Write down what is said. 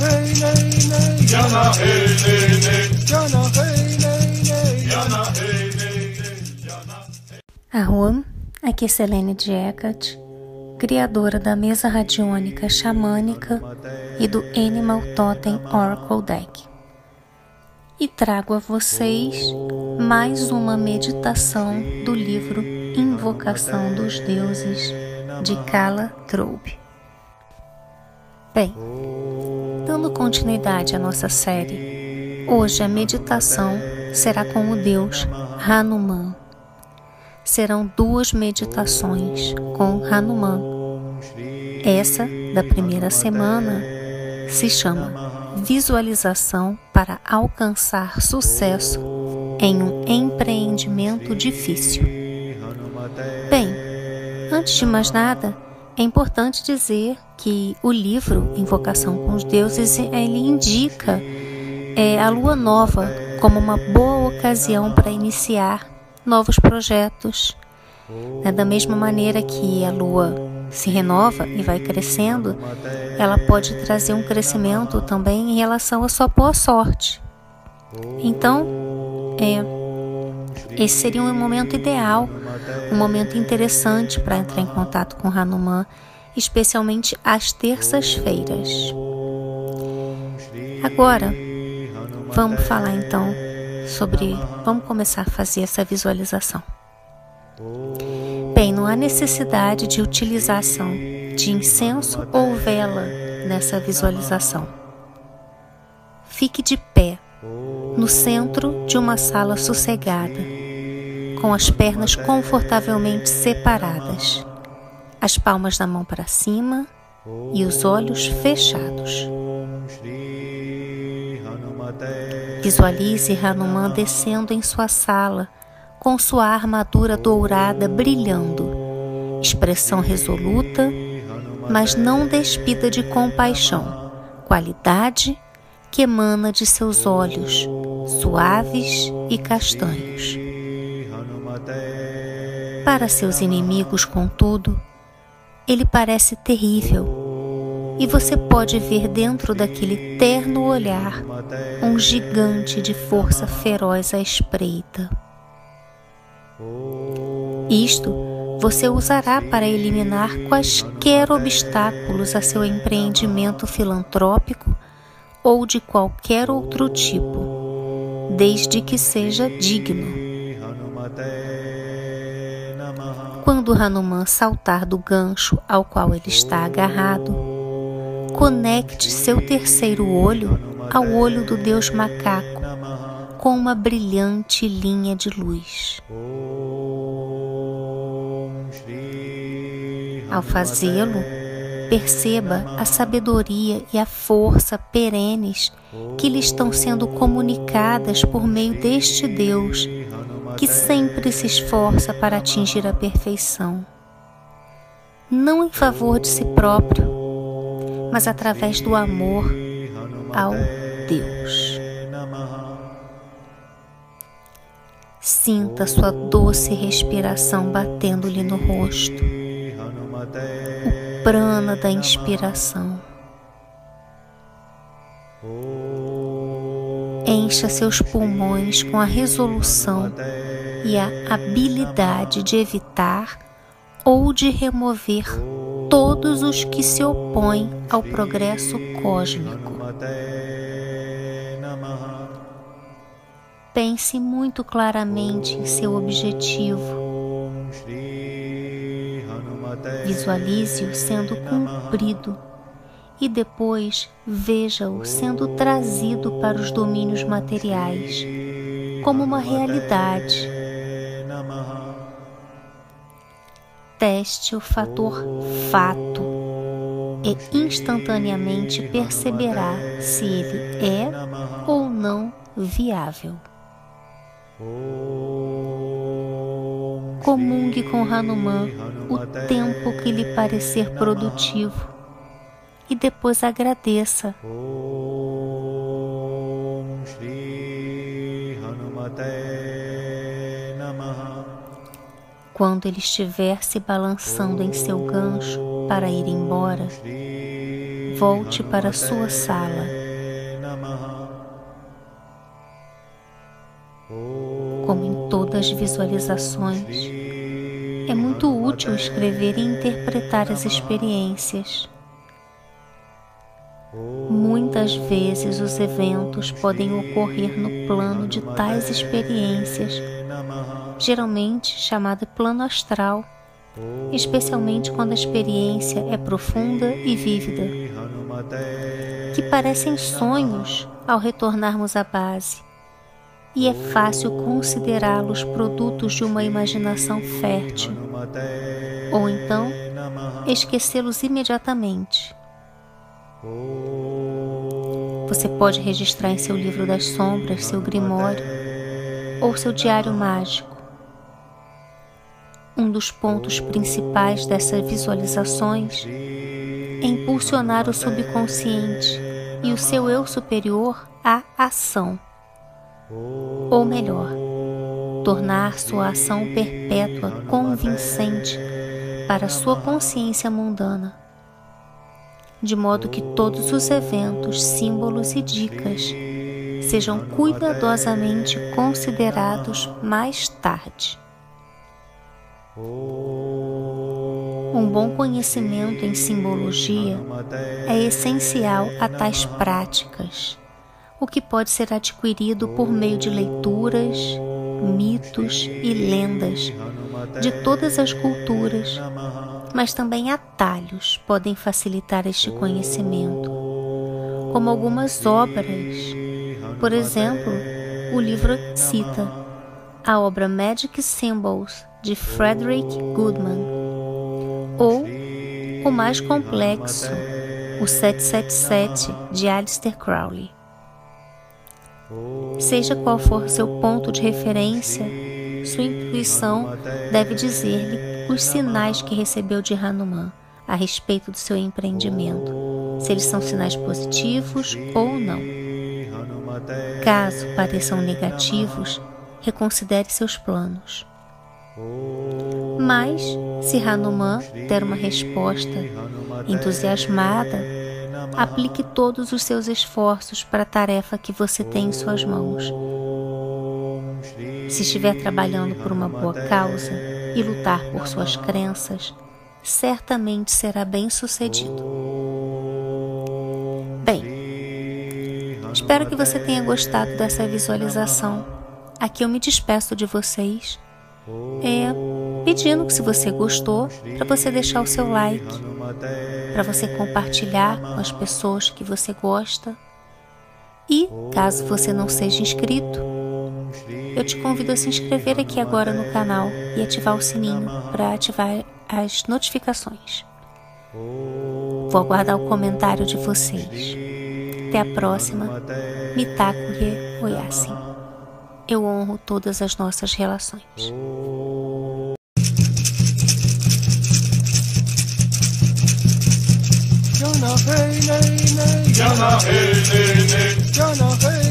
hey nay nay. Yana hey nay nay. Yana hey nay nay. Yana hey nay nay. Aqui é Selene Diecat, criadora da mesa radiônica xamânica e do Animal Totem Oracle Deck. E trago a vocês mais uma meditação do livro Invocação dos Deuses de Kala Troube. Bem, dando continuidade à nossa série, hoje a meditação será com o deus Hanuman. Serão duas meditações com Hanuman. Essa da primeira semana se chama Visualização para alcançar sucesso em um empreendimento difícil. Bem, antes de mais nada, é importante dizer que o livro Invocação com os Deuses ele indica é, a lua nova como uma boa ocasião para iniciar novos projetos. Né? Da mesma maneira que a lua se renova e vai crescendo, ela pode trazer um crescimento também em relação à sua boa sorte. Então, é, esse seria um momento ideal, um momento interessante para entrar em contato com Hanuman, especialmente às terças-feiras. Agora, vamos falar então sobre. Vamos começar a fazer essa visualização. Bem, não há necessidade de utilização de incenso ou vela nessa visualização. Fique de pé no centro de uma sala sossegada, com as pernas confortavelmente separadas, as palmas da mão para cima e os olhos fechados. Visualize Hanuman descendo em sua sala com sua armadura dourada brilhando, expressão resoluta, mas não despida de compaixão, qualidade que emana de seus olhos, suaves e castanhos. Para seus inimigos, contudo, ele parece terrível, e você pode ver dentro daquele terno olhar um gigante de força feroz à espreita. Isto você usará para eliminar quaisquer obstáculos a seu empreendimento filantrópico ou de qualquer outro tipo, desde que seja digno. Quando Hanuman saltar do gancho ao qual ele está agarrado, conecte seu terceiro olho ao olho do Deus macaco com uma brilhante linha de luz. Ao fazê-lo, perceba a sabedoria e a força perenes que lhe estão sendo comunicadas por meio deste Deus, que sempre se esforça para atingir a perfeição. Não em favor de si próprio, mas através do amor ao Deus. Sinta sua doce respiração batendo-lhe no rosto o prana da inspiração. Encha seus pulmões com a resolução e a habilidade de evitar ou de remover todos os que se opõem ao progresso cósmico. Pense muito claramente em seu objetivo Visualize-o sendo cumprido e depois veja-o sendo trazido para os domínios materiais como uma realidade. Teste o fator fato e instantaneamente perceberá se ele é ou não viável. Comungue com Hanuman o tempo que lhe parecer produtivo e depois agradeça. Quando ele estiver se balançando em seu gancho para ir embora, volte para sua sala. Como em todas as visualizações, é muito útil escrever e interpretar as experiências. Muitas vezes os eventos podem ocorrer no plano de tais experiências, geralmente chamado plano astral, especialmente quando a experiência é profunda e vívida, que parecem sonhos ao retornarmos à base, e é fácil considerá-los produtos de uma imaginação fértil, ou então esquecê-los imediatamente. Você pode registrar em seu livro das sombras, seu grimório ou seu diário mágico. Um dos pontos principais dessas visualizações é impulsionar o subconsciente e o seu eu superior à ação. Ou melhor, tornar sua ação perpétua convincente para sua consciência mundana de modo que todos os eventos, símbolos e dicas sejam cuidadosamente considerados mais tarde. Um bom conhecimento em simbologia é essencial a tais práticas, o que pode ser adquirido por meio de leituras, mitos e lendas de todas as culturas mas também atalhos podem facilitar este conhecimento, como algumas obras. Por exemplo, o livro cita a obra Magic Symbols de Frederick Goodman, ou o mais complexo, o 777 de Aleister Crowley. Seja qual for seu ponto de referência, sua intuição deve dizer-lhe os sinais que recebeu de Hanuman a respeito do seu empreendimento, se eles são sinais positivos ou não. Caso pareçam negativos, reconsidere seus planos. Mas, se Hanuman der uma resposta entusiasmada, aplique todos os seus esforços para a tarefa que você tem em suas mãos. Se estiver trabalhando por uma boa causa, e lutar por suas crenças, certamente será bem sucedido. Bem, espero que você tenha gostado dessa visualização. Aqui eu me despeço de vocês, é, pedindo que se você gostou, para você deixar o seu like, para você compartilhar com as pessoas que você gosta. E, caso você não seja inscrito, eu te convido a se inscrever aqui agora no canal e ativar o sininho para ativar as notificações. Vou aguardar o comentário de vocês. Até a próxima. Mitakuye Oyasin. Eu honro todas as nossas relações. Jana hey hey, hey, hey. Jana hey Yana hey,